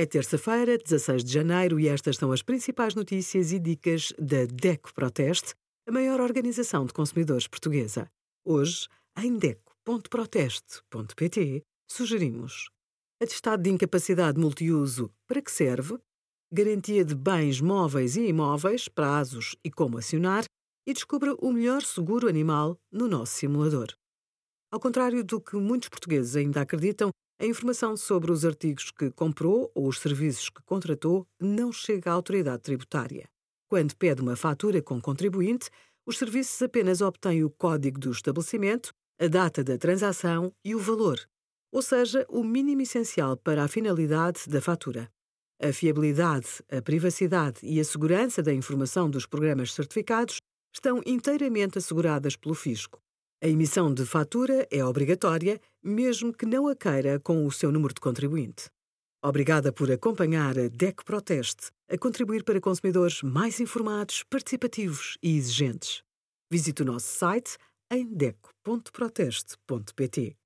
É terça-feira, 16 de janeiro, e estas são as principais notícias e dicas da DECO Proteste, a maior organização de consumidores portuguesa. Hoje, em DECO.proteste.pt, sugerimos atestado de incapacidade multiuso para que serve, garantia de bens móveis e imóveis, prazos e como acionar, e descubra o melhor seguro animal no nosso simulador. Ao contrário do que muitos portugueses ainda acreditam, a informação sobre os artigos que comprou ou os serviços que contratou não chega à autoridade tributária. Quando pede uma fatura com contribuinte, os serviços apenas obtêm o código do estabelecimento, a data da transação e o valor, ou seja, o mínimo essencial para a finalidade da fatura. A fiabilidade, a privacidade e a segurança da informação dos programas certificados estão inteiramente asseguradas pelo Fisco. A emissão de fatura é obrigatória, mesmo que não a queira com o seu número de contribuinte. Obrigada por acompanhar a DEC Proteste a contribuir para consumidores mais informados, participativos e exigentes. Visite o nosso site em deco.proteste.pt.